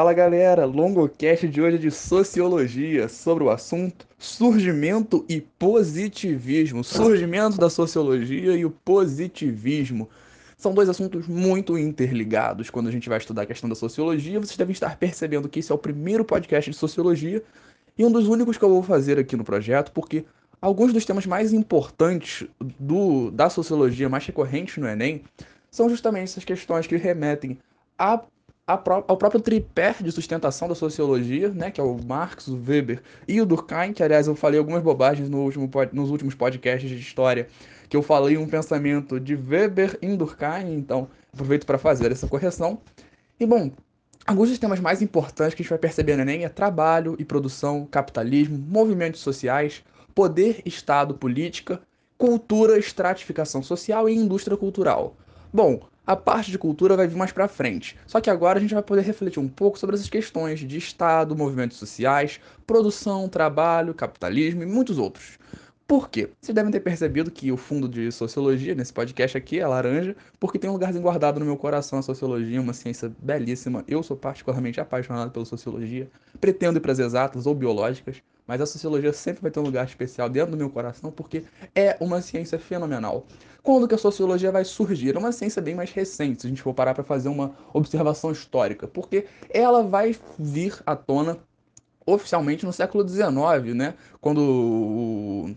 Fala galera, longocast de hoje é de sociologia, sobre o assunto surgimento e positivismo. Surgimento da sociologia e o positivismo. São dois assuntos muito interligados quando a gente vai estudar a questão da sociologia. Vocês devem estar percebendo que esse é o primeiro podcast de sociologia e um dos únicos que eu vou fazer aqui no projeto, porque alguns dos temas mais importantes do, da sociologia, mais recorrentes no Enem, são justamente essas questões que remetem a ao próprio tripé de sustentação da sociologia, né, que é o Marx, o Weber e o Durkheim, que aliás eu falei algumas bobagens no último, nos últimos podcasts de história, que eu falei um pensamento de Weber em Durkheim, então aproveito para fazer essa correção. E bom, alguns dos temas mais importantes que a gente vai perceber no Enem é trabalho e produção, capitalismo, movimentos sociais, poder, Estado, política, cultura, estratificação social e indústria cultural. Bom, a parte de cultura vai vir mais para frente. Só que agora a gente vai poder refletir um pouco sobre essas questões de Estado, movimentos sociais, produção, trabalho, capitalismo e muitos outros. Por quê? Vocês devem ter percebido que o fundo de sociologia nesse podcast aqui é laranja, porque tem um lugarzinho guardado no meu coração a sociologia, uma ciência belíssima. Eu sou particularmente apaixonado pela sociologia, pretendo ir para as exatas ou biológicas, mas a sociologia sempre vai ter um lugar especial dentro do meu coração porque é uma ciência fenomenal. Quando que a sociologia vai surgir? É uma ciência bem mais recente, se a gente for parar para fazer uma observação histórica, porque ela vai vir à tona oficialmente no século XIX, né? Quando o,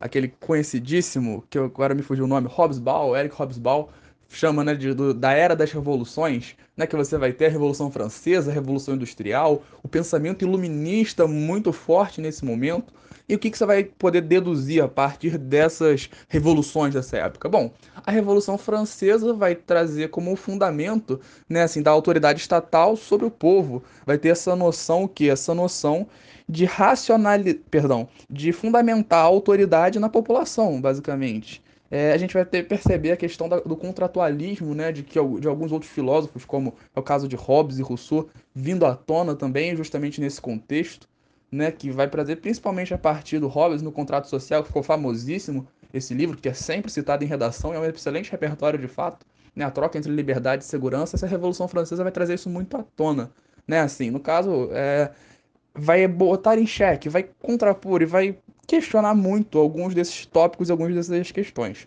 aquele conhecidíssimo, que agora me fugiu o nome, Hobsbawm, Eric Hobsbawm, chama né, de, do, da era das revoluções, né, que você vai ter a Revolução Francesa, a Revolução Industrial, o pensamento iluminista muito forte nesse momento. E o que, que você vai poder deduzir a partir dessas revoluções dessa época? Bom, a Revolução Francesa vai trazer como fundamento né, assim, da autoridade estatal sobre o povo. Vai ter essa noção, o que? Essa noção de racionalidade, perdão, de fundamentar a autoridade na população, basicamente é, a gente vai ter perceber a questão da, do contratualismo, né, de, que, de alguns outros filósofos, como é o caso de Hobbes e Rousseau, vindo à tona também, justamente nesse contexto, né, que vai trazer principalmente a partir do Hobbes no Contrato Social, que ficou famosíssimo, esse livro, que é sempre citado em redação, é um excelente repertório de fato, né, a troca entre liberdade e segurança, essa Revolução Francesa vai trazer isso muito à tona, né, assim, no caso, é, vai botar em xeque, vai contrapor e vai questionar muito alguns desses tópicos algumas dessas questões.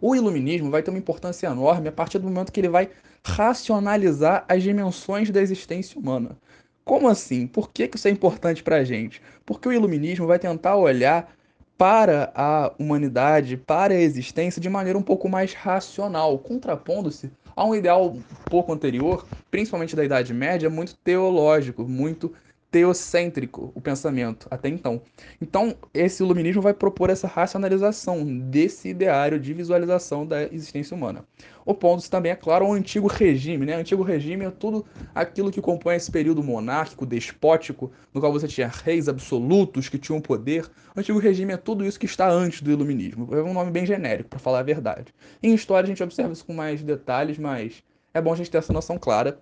O iluminismo vai ter uma importância enorme a partir do momento que ele vai racionalizar as dimensões da existência humana. Como assim? Por que, isso é importante para a gente? Porque o iluminismo vai tentar olhar para a humanidade, para a existência, de maneira um pouco mais racional, contrapondo-se a um ideal um pouco anterior, principalmente da Idade Média, muito teológico, muito teocêntrico o pensamento até então. Então, esse iluminismo vai propor essa racionalização desse ideário de visualização da existência humana. Opondo-se também, é claro, ao antigo regime. Né? O antigo regime é tudo aquilo que compõe esse período monárquico, despótico, no qual você tinha reis absolutos que tinham poder. O antigo regime é tudo isso que está antes do iluminismo. É um nome bem genérico, para falar a verdade. Em história a gente observa isso com mais detalhes, mas é bom a gente ter essa noção clara.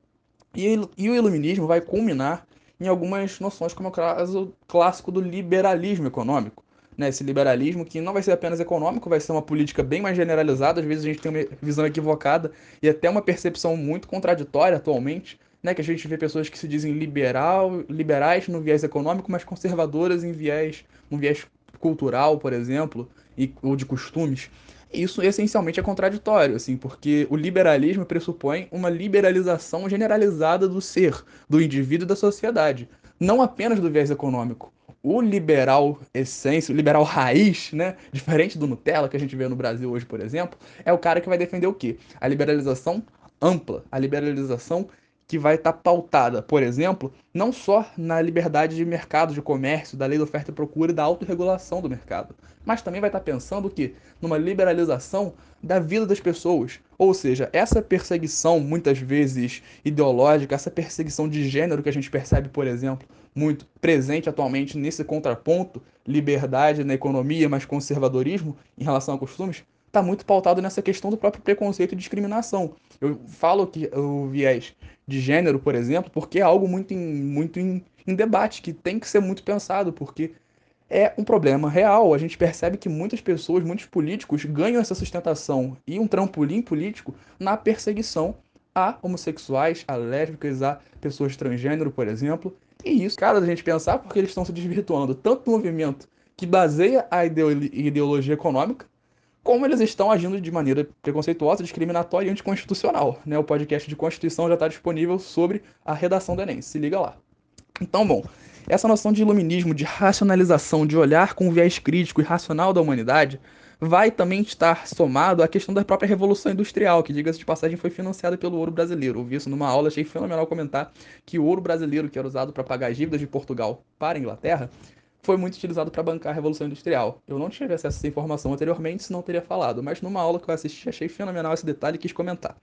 E, e o iluminismo vai culminar em algumas noções, como é o caso clássico do liberalismo econômico. Né, esse liberalismo que não vai ser apenas econômico, vai ser uma política bem mais generalizada. Às vezes a gente tem uma visão equivocada e até uma percepção muito contraditória atualmente, né, que a gente vê pessoas que se dizem liberal, liberais no viés econômico, mas conservadoras em viés, no viés cultural, por exemplo, e, ou de costumes isso essencialmente é contraditório, assim, porque o liberalismo pressupõe uma liberalização generalizada do ser, do indivíduo e da sociedade, não apenas do viés econômico. O liberal essência, o liberal raiz, né, diferente do Nutella que a gente vê no Brasil hoje, por exemplo, é o cara que vai defender o quê? A liberalização ampla, a liberalização que vai estar tá pautada, por exemplo, não só na liberdade de mercado, de comércio, da lei da oferta e procura e da autorregulação do mercado, mas também vai estar tá pensando que numa liberalização da vida das pessoas. Ou seja, essa perseguição, muitas vezes ideológica, essa perseguição de gênero que a gente percebe, por exemplo, muito presente atualmente nesse contraponto, liberdade na economia, mas conservadorismo em relação a costumes, está muito pautado nessa questão do próprio preconceito e discriminação. Eu falo que o viés de gênero, por exemplo, porque é algo muito em, muito em, em debate, que tem que ser muito pensado, porque é um problema real. A gente percebe que muitas pessoas, muitos políticos ganham essa sustentação e um trampolim político na perseguição a homossexuais, a lésbicas, a pessoas transgênero, por exemplo. E isso, cara, da gente pensar porque eles estão se desvirtuando tanto no movimento que baseia a ideologia econômica, como eles estão agindo de maneira preconceituosa, discriminatória e anticonstitucional. Né? O podcast de Constituição já está disponível sobre a redação do Enem. Se liga lá. Então, bom, essa noção de iluminismo, de racionalização, de olhar com o viés crítico e racional da humanidade, vai também estar somado à questão da própria Revolução Industrial, que, diga-se de passagem, foi financiada pelo ouro brasileiro. Ouvi isso numa aula, achei fenomenal comentar que o ouro brasileiro, que era usado para pagar as dívidas de Portugal para a Inglaterra, foi muito utilizado para bancar a Revolução Industrial. Eu não tive acesso a essa informação anteriormente, senão teria falado, mas numa aula que eu assisti achei fenomenal esse detalhe e quis comentar.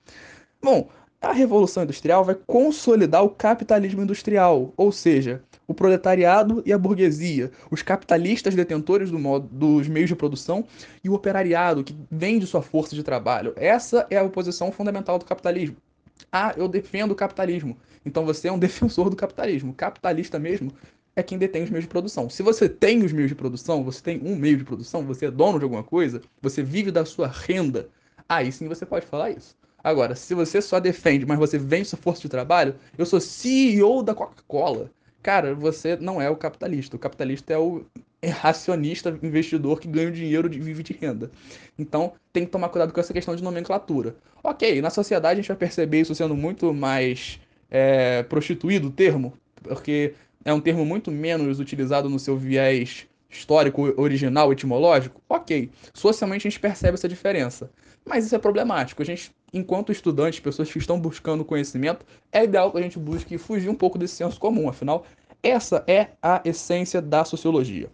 Bom, a Revolução Industrial vai consolidar o capitalismo industrial, ou seja, o proletariado e a burguesia, os capitalistas detentores do modo, dos meios de produção e o operariado que vende sua força de trabalho. Essa é a oposição fundamental do capitalismo. Ah, eu defendo o capitalismo. Então você é um defensor do capitalismo. Capitalista mesmo é quem detém os meios de produção. Se você tem os meios de produção, você tem um meio de produção, você é dono de alguma coisa, você vive da sua renda, aí sim você pode falar isso. Agora, se você só defende, mas você vende sua força de trabalho, eu sou CEO da Coca-Cola. Cara, você não é o capitalista. O capitalista é o racionista investidor que ganha o dinheiro e vive de renda. Então, tem que tomar cuidado com essa questão de nomenclatura. Ok, na sociedade a gente vai perceber isso sendo muito mais é, prostituído o termo, porque é um termo muito menos utilizado no seu viés histórico, original, etimológico. Ok, socialmente a gente percebe essa diferença. Mas isso é problemático. A gente, enquanto estudantes, pessoas que estão buscando conhecimento, é ideal que a gente busque fugir um pouco desse senso comum. Afinal, essa é a essência da sociologia.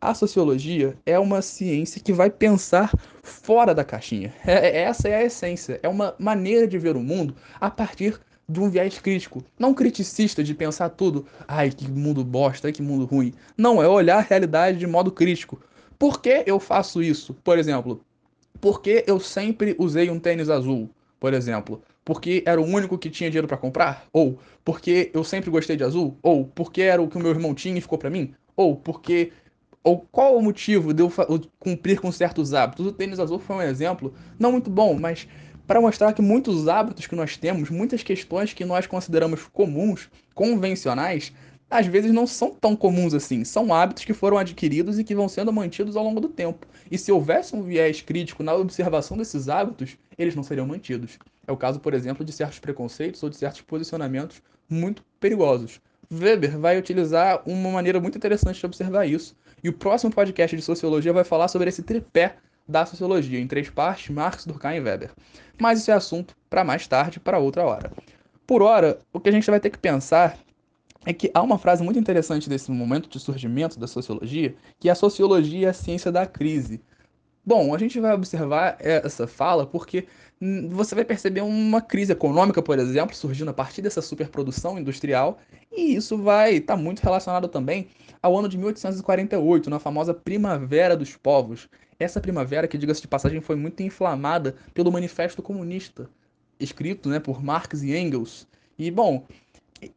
A sociologia é uma ciência que vai pensar fora da caixinha. É, essa é a essência. É uma maneira de ver o mundo a partir de um viés crítico. Não criticista de pensar tudo, ai, que mundo bosta, que mundo ruim. Não, é olhar a realidade de modo crítico. Por que eu faço isso? Por exemplo, porque eu sempre usei um tênis azul, por exemplo? Porque era o único que tinha dinheiro para comprar? Ou porque eu sempre gostei de azul? Ou porque era o que o meu irmão tinha e ficou para mim? Ou porque ou qual o motivo de eu cumprir com certos hábitos? O tênis azul foi um exemplo, não muito bom, mas para mostrar que muitos hábitos que nós temos, muitas questões que nós consideramos comuns, convencionais, às vezes não são tão comuns assim. São hábitos que foram adquiridos e que vão sendo mantidos ao longo do tempo. E se houvesse um viés crítico na observação desses hábitos, eles não seriam mantidos. É o caso, por exemplo, de certos preconceitos ou de certos posicionamentos muito perigosos. Weber vai utilizar uma maneira muito interessante de observar isso. E o próximo podcast de sociologia vai falar sobre esse tripé da sociologia, em três partes, Marx, Durkheim e Weber. Mas isso é assunto para mais tarde, para outra hora. Por hora, o que a gente vai ter que pensar é que há uma frase muito interessante desse momento de surgimento da sociologia, que é a sociologia é a ciência da crise. Bom, a gente vai observar essa fala porque você vai perceber uma crise econômica, por exemplo, surgindo a partir dessa superprodução industrial, e isso vai estar tá muito relacionado também ao ano de 1848, na famosa Primavera dos Povos. Essa primavera, que diga-se de passagem, foi muito inflamada pelo Manifesto Comunista, escrito né, por Marx e Engels. E, bom,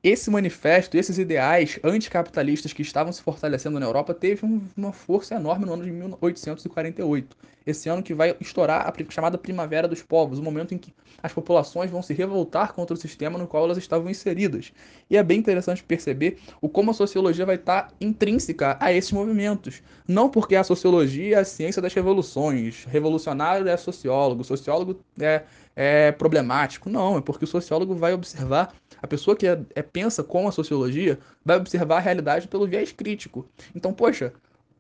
esse manifesto, esses ideais anticapitalistas que estavam se fortalecendo na Europa, teve um, uma força enorme no ano de 1848. Esse ano que vai estourar a chamada Primavera dos Povos, o momento em que as populações vão se revoltar contra o sistema no qual elas estavam inseridas. E é bem interessante perceber o como a sociologia vai estar intrínseca a esses movimentos. Não porque a sociologia é a ciência das revoluções, revolucionário é sociólogo, sociólogo é, é problemático. Não, é porque o sociólogo vai observar a pessoa que é, é, pensa com a sociologia vai observar a realidade pelo viés crítico. Então, poxa,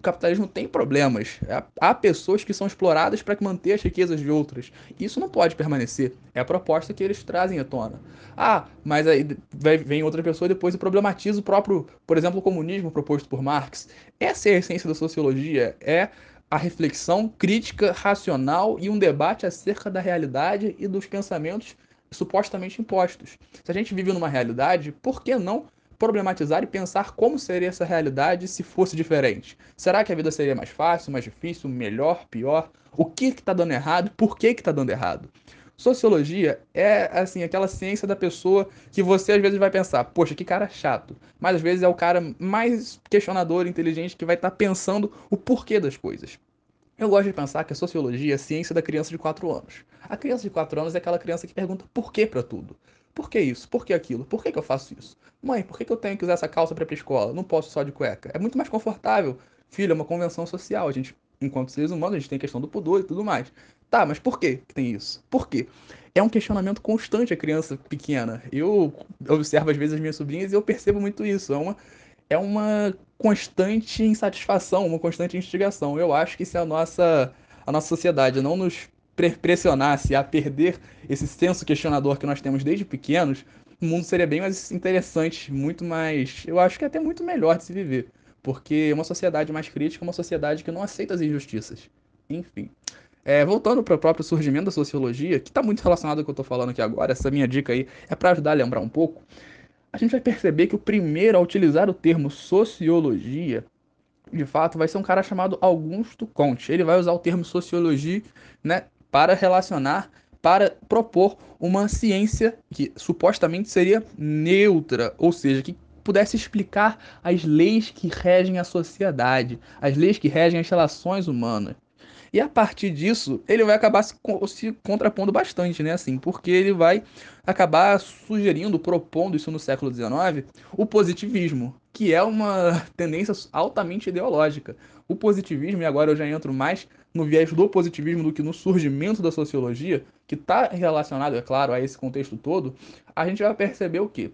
o capitalismo tem problemas. Há pessoas que são exploradas para manter as riquezas de outras. Isso não pode permanecer. É a proposta que eles trazem à tona. Ah, mas aí vem outra pessoa depois e problematiza o próprio, por exemplo, o comunismo proposto por Marx. Essa é a essência da sociologia. É a reflexão crítica, racional e um debate acerca da realidade e dos pensamentos supostamente impostos. Se a gente vive numa realidade, por que não problematizar e pensar como seria essa realidade se fosse diferente? Será que a vida seria mais fácil, mais difícil, melhor, pior? O que está dando errado? Por que está dando errado? Sociologia é assim aquela ciência da pessoa que você às vezes vai pensar, poxa, que cara chato. Mas às vezes é o cara mais questionador, inteligente que vai estar tá pensando o porquê das coisas. Eu gosto de pensar que a sociologia é a ciência da criança de 4 anos. A criança de 4 anos é aquela criança que pergunta por que para tudo. Por que isso? Por que aquilo? Por que, que eu faço isso? Mãe, por que, que eu tenho que usar essa calça para ir pra escola? Não posso só de cueca. É muito mais confortável. Filho, é uma convenção social. A gente, enquanto seres humanos, a gente tem questão do pudor e tudo mais. Tá, mas por que tem isso? Por quê? É um questionamento constante a criança pequena. Eu observo às vezes as minhas sobrinhas e eu percebo muito isso. É uma, é uma constante insatisfação, uma constante instigação. Eu acho que se a nossa, a nossa sociedade não nos pressionasse a perder esse senso questionador que nós temos desde pequenos, o mundo seria bem mais interessante, muito mais. Eu acho que até muito melhor de se viver. Porque uma sociedade mais crítica é uma sociedade que não aceita as injustiças. Enfim. É, voltando para o próprio surgimento da sociologia, que está muito relacionado ao que eu estou falando aqui agora, essa minha dica aí é para ajudar a lembrar um pouco. A gente vai perceber que o primeiro a utilizar o termo sociologia, de fato, vai ser um cara chamado Augusto Comte. Ele vai usar o termo sociologia né, para relacionar, para propor uma ciência que supostamente seria neutra, ou seja, que pudesse explicar as leis que regem a sociedade, as leis que regem as relações humanas. E a partir disso, ele vai acabar se, se, contrapondo bastante, né? Assim, porque ele vai acabar sugerindo, propondo isso no século XIX, o positivismo, que é uma tendência altamente ideológica. O positivismo, e agora eu já entro mais no viés do positivismo do que no surgimento da sociologia, que está relacionado, é claro, a esse contexto todo, a gente vai perceber o quê?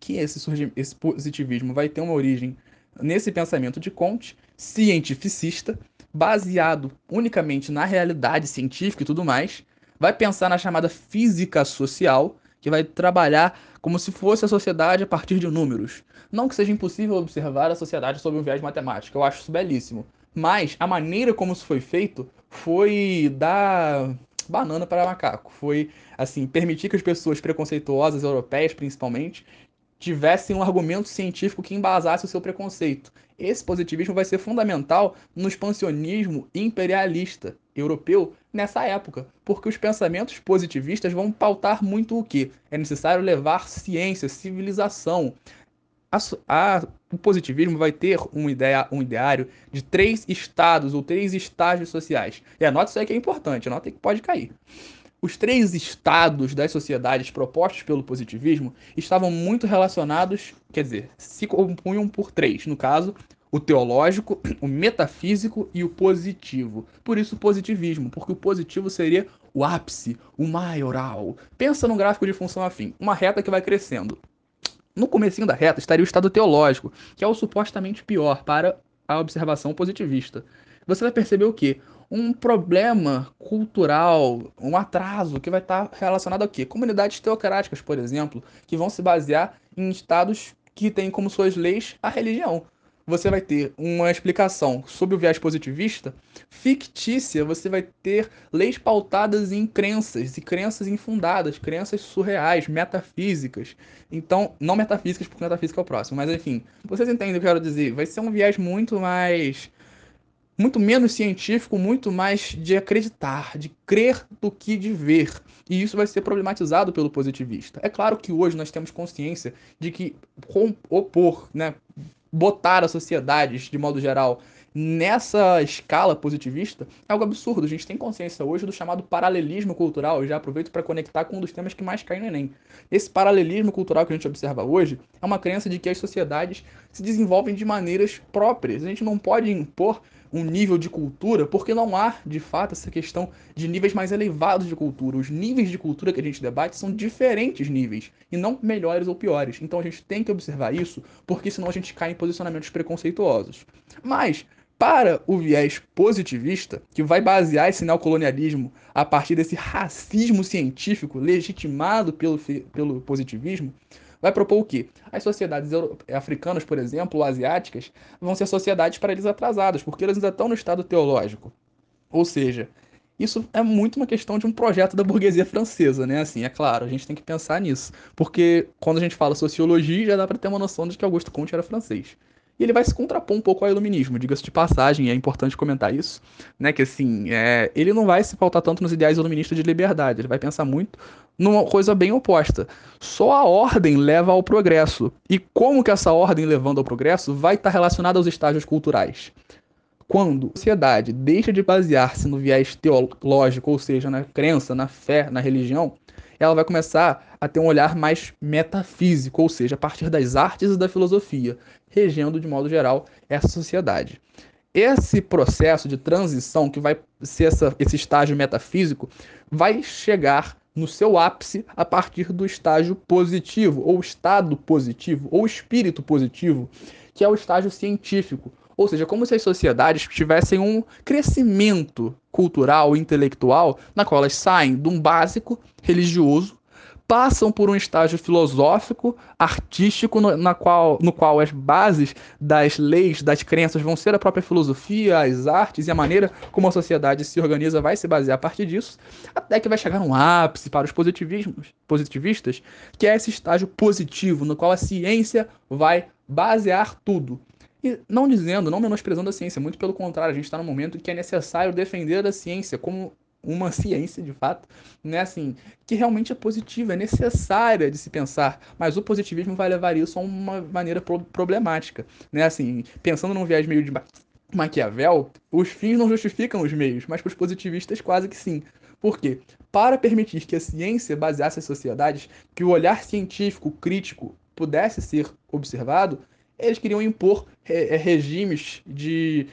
Que esse, esse positivismo vai ter uma origem nesse pensamento de Comte, cientificista, baseado unicamente na realidade científica e tudo mais, vai pensar na chamada física social, que vai trabalhar como se fosse a sociedade a partir de números. Não que seja impossível observar a sociedade sob um viés matemático, eu acho isso belíssimo. Mas a maneira como isso foi feito foi dar banana para macaco. Foi, assim, permitir que as pessoas preconceituosas, europeias principalmente, tivessem um argumento científico que embasasse o seu preconceito. Esse positivismo vai ser fundamental no expansionismo imperialista europeu nessa época, porque os pensamentos positivistas vão pautar muito o que? É necessário levar ciência, civilização. A, a, o positivismo vai ter um, ideia, um ideário de três estados ou três estágios sociais. E anote isso aí que é importante, anota que pode cair. Os três estados das sociedades propostos pelo positivismo estavam muito relacionados, quer dizer, se compunham por três, no caso, o teológico, o metafísico e o positivo. Por isso, positivismo, porque o positivo seria o ápice, o maioral. Pensa num gráfico de função afim, uma reta que vai crescendo. No comecinho da reta estaria o estado teológico, que é o supostamente pior para a observação positivista. Você vai perceber o quê? Um problema cultural, um atraso que vai estar relacionado a quê? Comunidades teocráticas, por exemplo, que vão se basear em estados que têm como suas leis a religião. Você vai ter uma explicação sobre o viés positivista fictícia, você vai ter leis pautadas em crenças, e crenças infundadas, crenças surreais, metafísicas. Então, não metafísicas, porque metafísica é o próximo, mas enfim, vocês entendem o que eu quero dizer? Vai ser um viés muito mais muito menos científico, muito mais de acreditar, de crer do que de ver. E isso vai ser problematizado pelo positivista. É claro que hoje nós temos consciência de que opor, né, botar as sociedades, de modo geral, nessa escala positivista é algo absurdo. A gente tem consciência hoje do chamado paralelismo cultural. Eu já aproveito para conectar com um dos temas que mais cai no Enem. Esse paralelismo cultural que a gente observa hoje é uma crença de que as sociedades se desenvolvem de maneiras próprias. A gente não pode impor um nível de cultura, porque não há, de fato, essa questão de níveis mais elevados de cultura. Os níveis de cultura que a gente debate são diferentes níveis, e não melhores ou piores. Então a gente tem que observar isso, porque senão a gente cai em posicionamentos preconceituosos. Mas, para o viés positivista, que vai basear esse neocolonialismo a partir desse racismo científico legitimado pelo, pelo positivismo, vai propor o quê? As sociedades africanas, por exemplo, ou asiáticas, vão ser sociedades para eles atrasadas, porque elas ainda estão no estado teológico. Ou seja, isso é muito uma questão de um projeto da burguesia francesa, né? Assim, é claro, a gente tem que pensar nisso. Porque quando a gente fala sociologia, já dá para ter uma noção de que Augusto Comte era francês. E ele vai se contrapor um pouco ao iluminismo, diga-se de passagem, é importante comentar isso, né? Que assim, é, ele não vai se pautar tanto nos ideais iluministas de liberdade, ele vai pensar muito numa coisa bem oposta. Só a ordem leva ao progresso. E como que essa ordem levando ao progresso vai estar relacionada aos estágios culturais? quando a sociedade deixa de basear-se no viés teológico, ou seja, na crença, na fé, na religião, ela vai começar a ter um olhar mais metafísico, ou seja, a partir das artes e da filosofia, regendo de modo geral essa sociedade. Esse processo de transição, que vai ser essa, esse estágio metafísico, vai chegar no seu ápice a partir do estágio positivo, ou estado positivo, ou espírito positivo, que é o estágio científico. Ou seja, como se as sociedades tivessem um crescimento cultural, intelectual, na qual elas saem de um básico religioso passam por um estágio filosófico, artístico, no, na qual, no qual as bases das leis, das crenças vão ser a própria filosofia, as artes e a maneira como a sociedade se organiza vai se basear a partir disso, até que vai chegar um ápice para os positivismos, positivistas, que é esse estágio positivo, no qual a ciência vai basear tudo. E não dizendo, não menosprezando a ciência, muito pelo contrário, a gente está num momento que é necessário defender a ciência como uma ciência de fato, né, assim, que realmente é positiva, é necessária de se pensar, mas o positivismo vai levar isso a uma maneira pro problemática, né, assim, pensando num viés meio de Maquiavel, os fins não justificam os meios, mas para os positivistas quase que sim. Por quê? Para permitir que a ciência baseasse as sociedades, que o olhar científico crítico pudesse ser observado, eles queriam impor é, regimes de,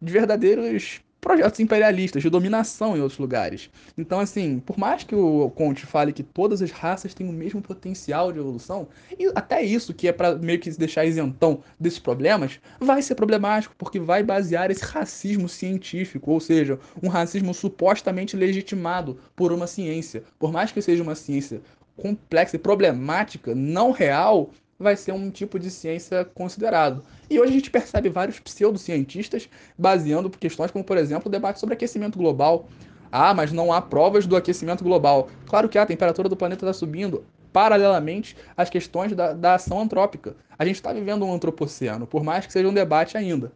de verdadeiros projetos imperialistas de dominação em outros lugares. Então, assim, por mais que o Conte fale que todas as raças têm o mesmo potencial de evolução, e até isso, que é para meio que deixar isentão desses problemas, vai ser problemático, porque vai basear esse racismo científico, ou seja, um racismo supostamente legitimado por uma ciência. Por mais que seja uma ciência complexa e problemática, não real, vai ser um tipo de ciência considerado. E hoje a gente percebe vários pseudocientistas baseando questões como, por exemplo, o debate sobre aquecimento global. Ah, mas não há provas do aquecimento global. Claro que a temperatura do planeta está subindo paralelamente às questões da, da ação antrópica. A gente está vivendo um antropoceno, por mais que seja um debate ainda.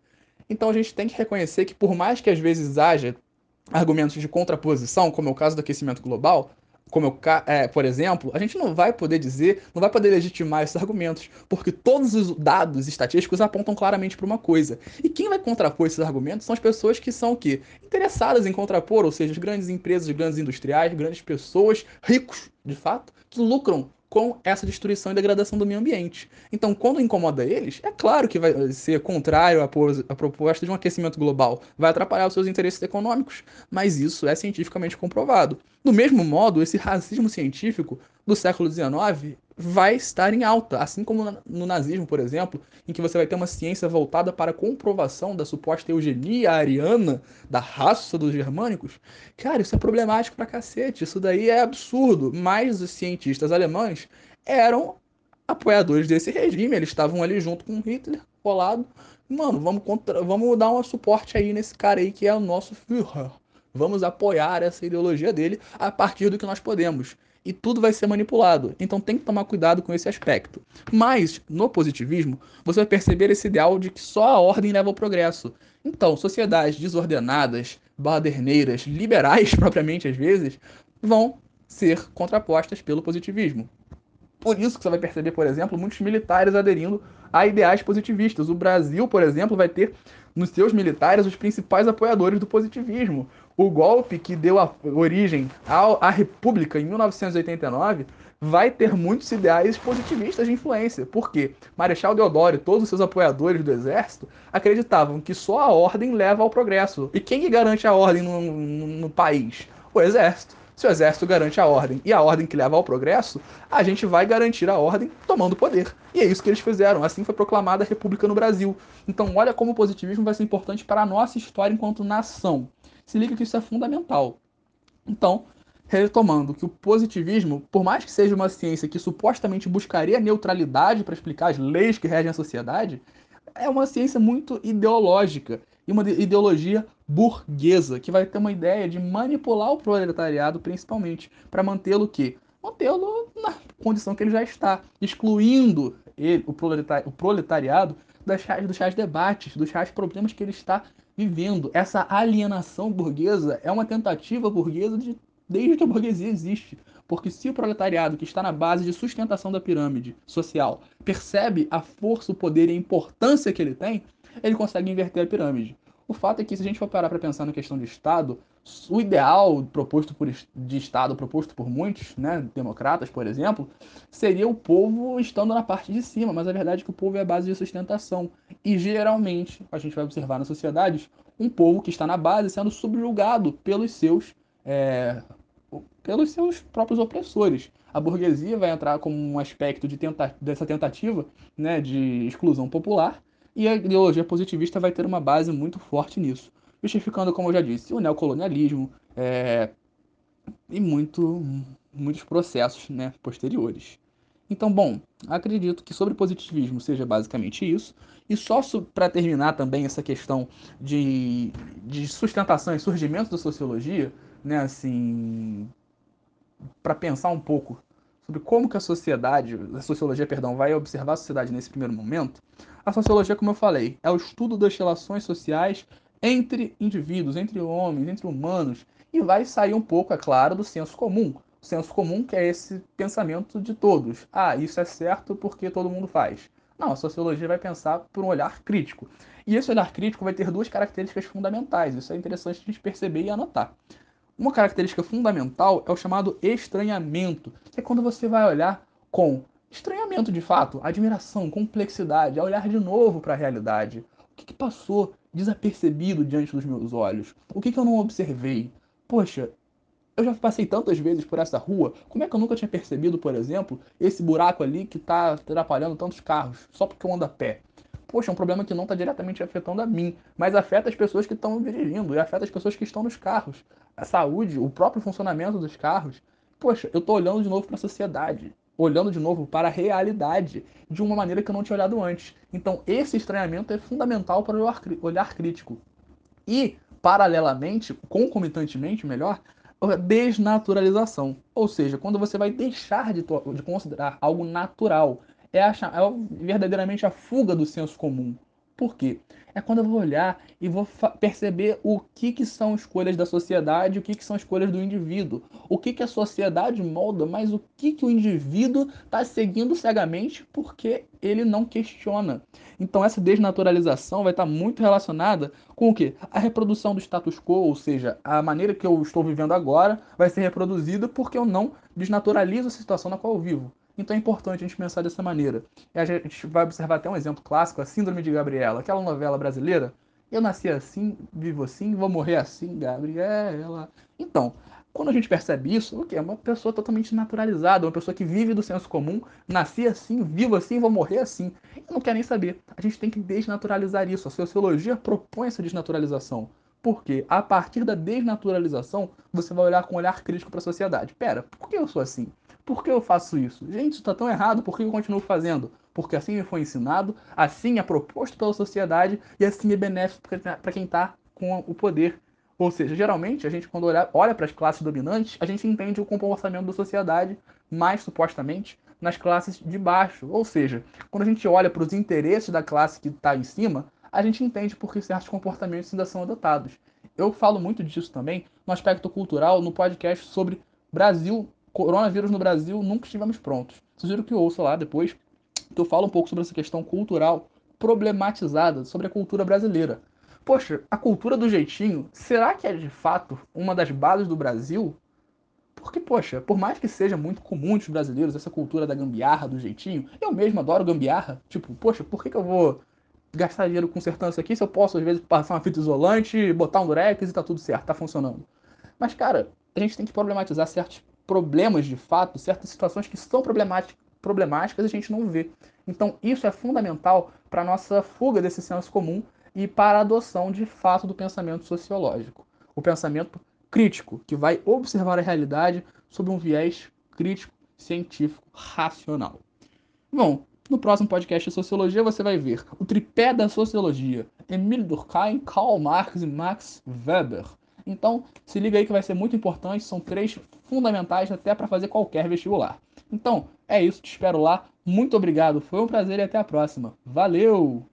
Então a gente tem que reconhecer que, por mais que às vezes haja argumentos de contraposição, como é o caso do aquecimento global, como eu, é, por exemplo, a gente não vai poder dizer, não vai poder legitimar esses argumentos, porque todos os dados estatísticos apontam claramente para uma coisa. E quem vai contrapor esses argumentos são as pessoas que são o quê? Interessadas em contrapor, ou seja, as grandes empresas, grandes industriais, grandes pessoas, ricos, de fato, que lucram com essa destruição e degradação do meio ambiente. Então, quando incomoda eles, é claro que vai ser contrário à, proposta de um aquecimento global, vai atrapalhar os seus interesses econômicos, mas isso é cientificamente comprovado. Do mesmo modo, esse racismo científico do século XIX vai estar em alta, assim como no nazismo, por exemplo, em que você vai ter uma ciência voltada para a comprovação da suposta eugenia ariana da raça dos germânicos. Cara, isso é problemático pra cacete, isso daí é absurdo, mas os cientistas alemães eram apoiadores desse regime, eles estavam ali junto com Hitler, colado. Mano, vamos, contra... vamos dar um suporte aí nesse cara aí que é o nosso Führer. Vamos apoiar essa ideologia dele a partir do que nós podemos. E tudo vai ser manipulado. Então tem que tomar cuidado com esse aspecto. Mas, no positivismo, você vai perceber esse ideal de que só a ordem leva ao progresso. Então, sociedades desordenadas, baderneiras, liberais propriamente às vezes, vão ser contrapostas pelo positivismo. Por isso que você vai perceber, por exemplo, muitos militares aderindo a ideais positivistas. O Brasil, por exemplo, vai ter nos seus militares os principais apoiadores do positivismo. O golpe que deu origem à República em 1989 vai ter muitos ideais positivistas de influência. Por quê? Marechal Deodoro e todos os seus apoiadores do exército acreditavam que só a ordem leva ao progresso. E quem garante a ordem no, no, no país? O exército. Se o exército garante a ordem e a ordem que leva ao progresso, a gente vai garantir a ordem tomando poder. E é isso que eles fizeram. Assim foi proclamada a República no Brasil. Então, olha como o positivismo vai ser importante para a nossa história enquanto nação. Se liga que isso é fundamental. Então, retomando que o positivismo, por mais que seja uma ciência que supostamente buscaria neutralidade para explicar as leis que regem a sociedade, é uma ciência muito ideológica e uma ideologia burguesa, que vai ter uma ideia de manipular o proletariado principalmente, para mantê-lo que mantê-lo na condição que ele já está, excluindo ele, o, proletari o proletariado das, dos reais debates, dos reais problemas que ele está vivendo. Essa alienação burguesa é uma tentativa burguesa de, desde que a burguesia existe. Porque se o proletariado, que está na base de sustentação da pirâmide social, percebe a força, o poder e a importância que ele tem, ele consegue inverter a pirâmide. O fato é que se a gente for parar para pensar na questão de Estado, o ideal proposto por, de Estado, proposto por muitos, né, democratas, por exemplo, seria o povo estando na parte de cima, mas a verdade é que o povo é a base de sustentação. E geralmente, a gente vai observar nas sociedades, um povo que está na base sendo subjugado pelos seus, é, pelos seus próprios opressores. A burguesia vai entrar como um aspecto de tenta dessa tentativa né, de exclusão popular, e a ideologia positivista vai ter uma base muito forte nisso justificando, como eu já disse, o neocolonialismo é, e muito, muitos processos né, posteriores. Então, bom, acredito que sobre positivismo seja basicamente isso. E só para terminar também essa questão de, de sustentação e surgimento da sociologia, né, assim, para pensar um pouco sobre como que a sociedade, a sociologia, perdão, vai observar a sociedade nesse primeiro momento, a sociologia, como eu falei, é o estudo das relações sociais entre indivíduos, entre homens, entre humanos, e vai sair um pouco, é claro, do senso comum. O senso comum que é esse pensamento de todos. Ah, isso é certo porque todo mundo faz. Não, a sociologia vai pensar por um olhar crítico. E esse olhar crítico vai ter duas características fundamentais. Isso é interessante a gente perceber e anotar. Uma característica fundamental é o chamado estranhamento, que é quando você vai olhar com estranhamento de fato, admiração, complexidade, a olhar de novo para a realidade. O que, que passou desapercebido diante dos meus olhos? O que, que eu não observei? Poxa, eu já passei tantas vezes por essa rua, como é que eu nunca tinha percebido, por exemplo, esse buraco ali que está atrapalhando tantos carros, só porque eu ando a pé? Poxa, é um problema que não está diretamente afetando a mim, mas afeta as pessoas que estão dirigindo e afeta as pessoas que estão nos carros. A saúde, o próprio funcionamento dos carros. Poxa, eu estou olhando de novo para a sociedade olhando de novo para a realidade de uma maneira que eu não tinha olhado antes. Então, esse estranhamento é fundamental para o olhar crítico. E, paralelamente, concomitantemente, melhor, desnaturalização. Ou seja, quando você vai deixar de, de considerar algo natural. É, a, é verdadeiramente a fuga do senso comum. Por quê? É quando eu vou olhar e vou perceber o que, que são escolhas da sociedade, o que, que são escolhas do indivíduo. O que, que a sociedade molda, mas o que, que o indivíduo está seguindo cegamente porque ele não questiona. Então essa desnaturalização vai estar tá muito relacionada com o quê? A reprodução do status quo, ou seja, a maneira que eu estou vivendo agora vai ser reproduzida porque eu não desnaturalizo a situação na qual eu vivo. Então é importante a gente pensar dessa maneira. E a gente vai observar até um exemplo clássico, a Síndrome de Gabriela, aquela novela brasileira. Eu nasci assim, vivo assim, vou morrer assim, Gabriela. Então, quando a gente percebe isso, o que é uma pessoa totalmente naturalizada, uma pessoa que vive do senso comum, nasci assim, vivo assim, vou morrer assim. E não quer nem saber. A gente tem que desnaturalizar isso. A sociologia propõe essa desnaturalização. Porque a partir da desnaturalização, você vai olhar com um olhar crítico para a sociedade. Pera, por que eu sou assim? Por que eu faço isso? Gente, isso está tão errado, por que eu continuo fazendo? Porque assim me foi ensinado, assim é proposto pela sociedade e assim é benéfico para quem está com o poder. Ou seja, geralmente a gente, quando olha, olha para as classes dominantes, a gente entende o comportamento da sociedade mais supostamente nas classes de baixo. Ou seja, quando a gente olha para os interesses da classe que está em cima, a gente entende por que certos comportamentos ainda são adotados. Eu falo muito disso também no aspecto cultural, no podcast sobre Brasil coronavírus no Brasil, nunca estivemos prontos. Sugiro que ouça lá depois, que eu falo um pouco sobre essa questão cultural problematizada sobre a cultura brasileira. Poxa, a cultura do jeitinho, será que é de fato uma das bases do Brasil? Porque, poxa, por mais que seja muito comum entre os brasileiros essa cultura da gambiarra, do jeitinho, eu mesmo adoro gambiarra. Tipo, poxa, por que, que eu vou gastar dinheiro consertando isso aqui se eu posso, às vezes, passar uma fita isolante, botar um durex e tá tudo certo, tá funcionando? Mas, cara, a gente tem que problematizar certos problemas de fato, certas situações que são problemáticas, a gente não vê. Então, isso é fundamental para a nossa fuga desse senso comum e para a adoção de fato do pensamento sociológico. O pensamento crítico, que vai observar a realidade sob um viés crítico, científico, racional. Bom, no próximo podcast de Sociologia você vai ver o tripé da sociologia: Emile Durkheim, Karl Marx e Max Weber. Então, se liga aí que vai ser muito importante, são três fundamentais até para fazer qualquer vestibular. Então, é isso, te espero lá. Muito obrigado, foi um prazer e até a próxima. Valeu!